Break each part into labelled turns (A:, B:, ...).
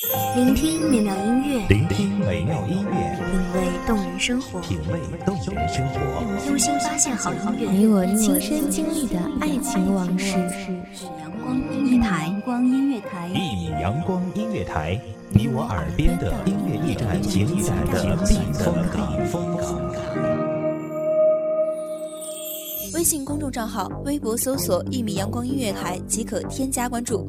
A: 聆听美妙音乐，
B: 聆听美妙音乐，
A: 品味动人生活，
B: 品味动人生活。
A: 用心发现好音乐，
C: 你我亲身经历的爱情往事。
A: 阳光音乐台，阳光音乐台，
B: 一米阳光音乐台，你我耳边的音乐驿站，情感的避风港。
D: 微信公众账号、微博搜索“一米阳光音乐台”即可添加关注。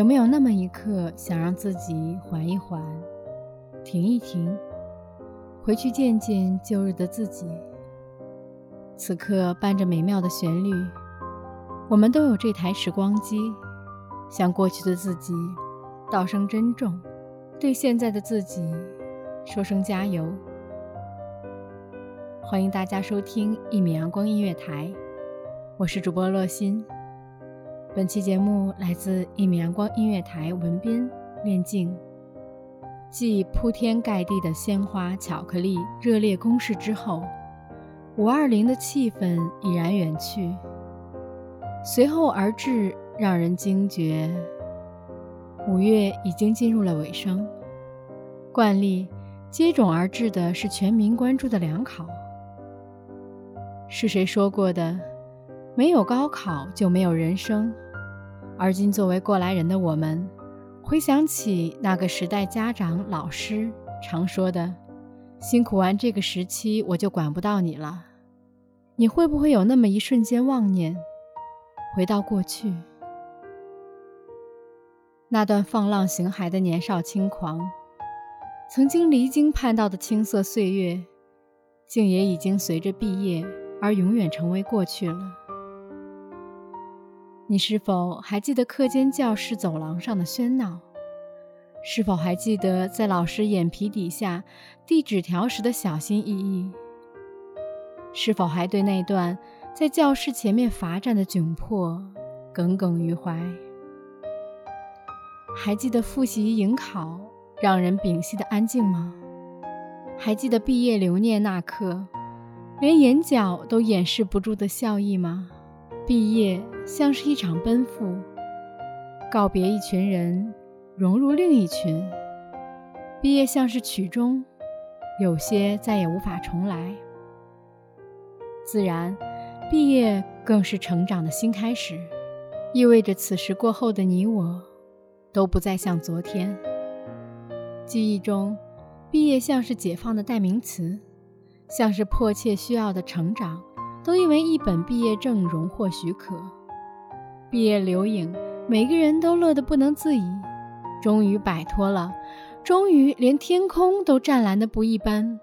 C: 有没有那么一刻，想让自己缓一缓，停一停，回去见见旧日的自己？此刻伴着美妙的旋律，我们都有这台时光机，向过去的自己道声珍重，对现在的自己说声加油。欢迎大家收听一米阳光音乐台，我是主播洛心。本期节目来自一米阳光音乐台文编练静。继铺天盖地的鲜花、巧克力、热烈攻势之后，五二零的气氛已然远去。随后而至，让人惊觉，五月已经进入了尾声。惯例接踵而至的是全民关注的两考。是谁说过的？没有高考就没有人生，而今作为过来人的我们，回想起那个时代，家长、老师常说的“辛苦完这个时期，我就管不到你了”，你会不会有那么一瞬间妄念，回到过去那段放浪形骸的年少轻狂，曾经离经叛道的青涩岁月，竟也已经随着毕业而永远成为过去了。你是否还记得课间教室走廊上的喧闹？是否还记得在老师眼皮底下递纸条时的小心翼翼？是否还对那段在教室前面罚站的窘迫耿耿于怀？还记得复习迎考让人屏息的安静吗？还记得毕业留念那刻，连眼角都掩饰不住的笑意吗？毕业像是一场奔赴，告别一群人，融入另一群。毕业像是曲终，有些再也无法重来。自然，毕业更是成长的新开始，意味着此时过后的你我，都不再像昨天。记忆中，毕业像是解放的代名词，像是迫切需要的成长。都因为一本毕业证荣获许可，毕业留影，每个人都乐得不能自已。终于摆脱了，终于连天空都湛蓝的不一般。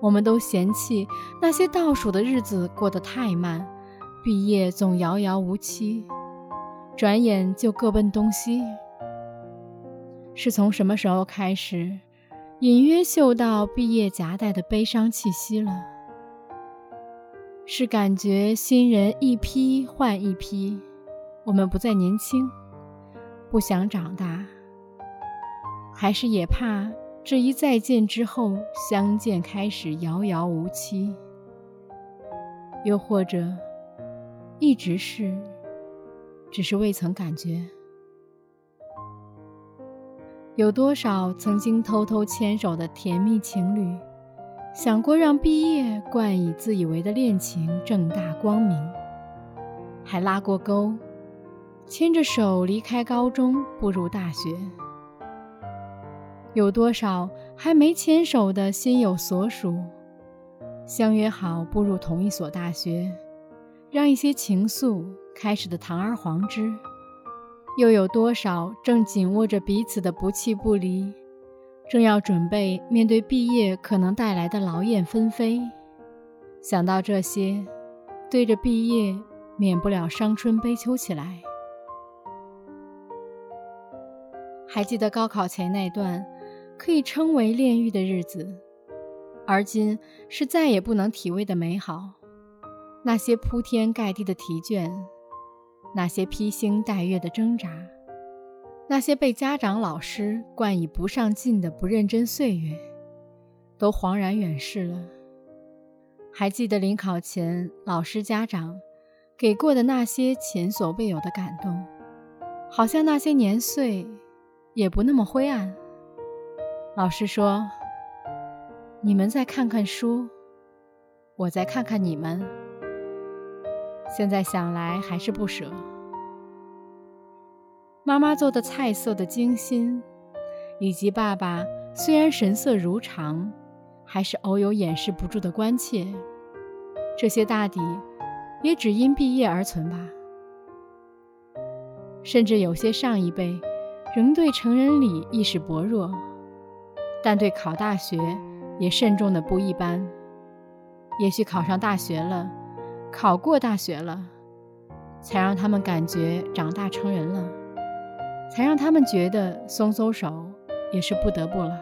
C: 我们都嫌弃那些倒数的日子过得太慢，毕业总遥遥无期，转眼就各奔东西。是从什么时候开始，隐约嗅到毕业夹带的悲伤气息了？是感觉新人一批换一批，我们不再年轻，不想长大，还是也怕这一再见之后相见开始遥遥无期？又或者一直是，只是未曾感觉？有多少曾经偷偷牵手的甜蜜情侣？想过让毕业冠以自以为的恋情正大光明，还拉过钩，牵着手离开高中步入大学。有多少还没牵手的心有所属，相约好步入同一所大学，让一些情愫开始的堂而皇之。又有多少正紧握着彼此的不弃不离？正要准备面对毕业可能带来的劳燕分飞，想到这些，对着毕业，免不了伤春悲秋起来。还记得高考前那段可以称为炼狱的日子，而今是再也不能体味的美好。那些铺天盖地的题卷，那些披星戴月的挣扎，那些被家长老师冠以不上进的不认真岁月，都恍然远逝了。还记得临考前老师家长给过的那些前所未有的感动，好像那些年岁也不那么灰暗。老师说：“你们再看看书，我再看看你们。”现在想来还是不舍。妈妈做的菜色的精心，以及爸爸虽然神色如常，还是偶有掩饰不住的关切，这些大抵也只因毕业而存吧。甚至有些上一辈仍对成人礼意识薄弱，但对考大学也慎重的不一般。也许考上大学了。考过大学了，才让他们感觉长大成人了，才让他们觉得松松手也是不得不了。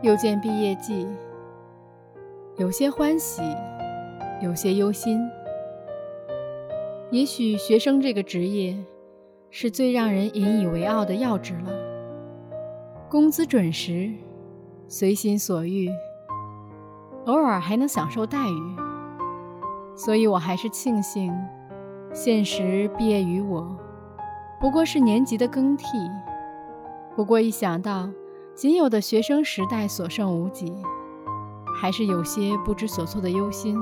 C: 又见毕业季，有些欢喜，有些忧心。也许学生这个职业，是最让人引以为傲的要职了。工资准时，随心所欲。偶尔还能享受待遇，所以我还是庆幸，现实毕业于我，不过是年级的更替。不过一想到仅有的学生时代所剩无几，还是有些不知所措的忧心。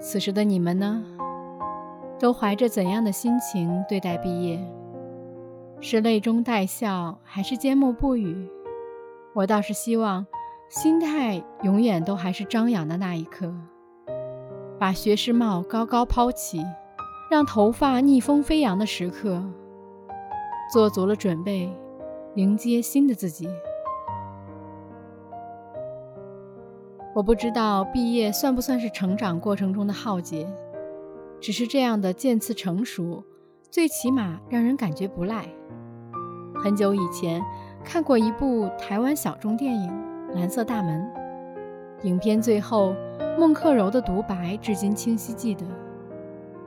C: 此时的你们呢，都怀着怎样的心情对待毕业？是泪中带笑，还是缄默不语？我倒是希望。心态永远都还是张扬的那一刻，把学士帽高高抛起，让头发逆风飞扬的时刻，做足了准备，迎接新的自己。我不知道毕业算不算是成长过程中的浩劫，只是这样的渐次成熟，最起码让人感觉不赖。很久以前看过一部台湾小众电影。蓝色大门，影片最后，孟克柔的独白至今清晰记得。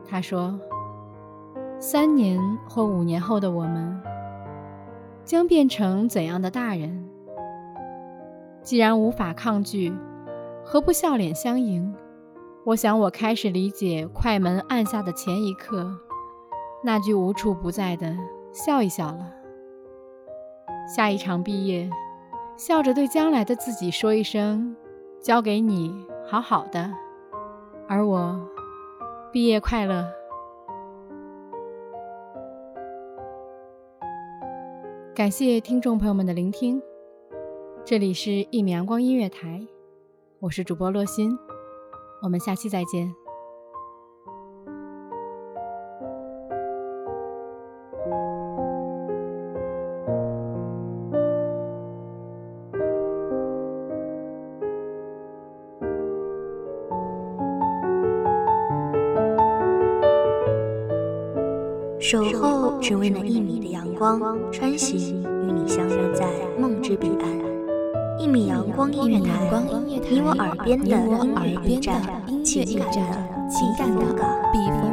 C: 他说：“三年或五年后的我们，将变成怎样的大人？既然无法抗拒，何不笑脸相迎？”我想，我开始理解快门按下的前一刻，那句无处不在的笑一笑了。下一场毕业。笑着对将来的自己说一声：“交给你，好好的。”而我，毕业快乐。感谢听众朋友们的聆听，这里是一米阳光音乐台，我是主播洛心，我们下期再见。
A: 守候只为那一米的阳光，穿行与你相约在梦之彼岸。一米阳光音乐台，你我耳边的音乐驿站，情感的避风港。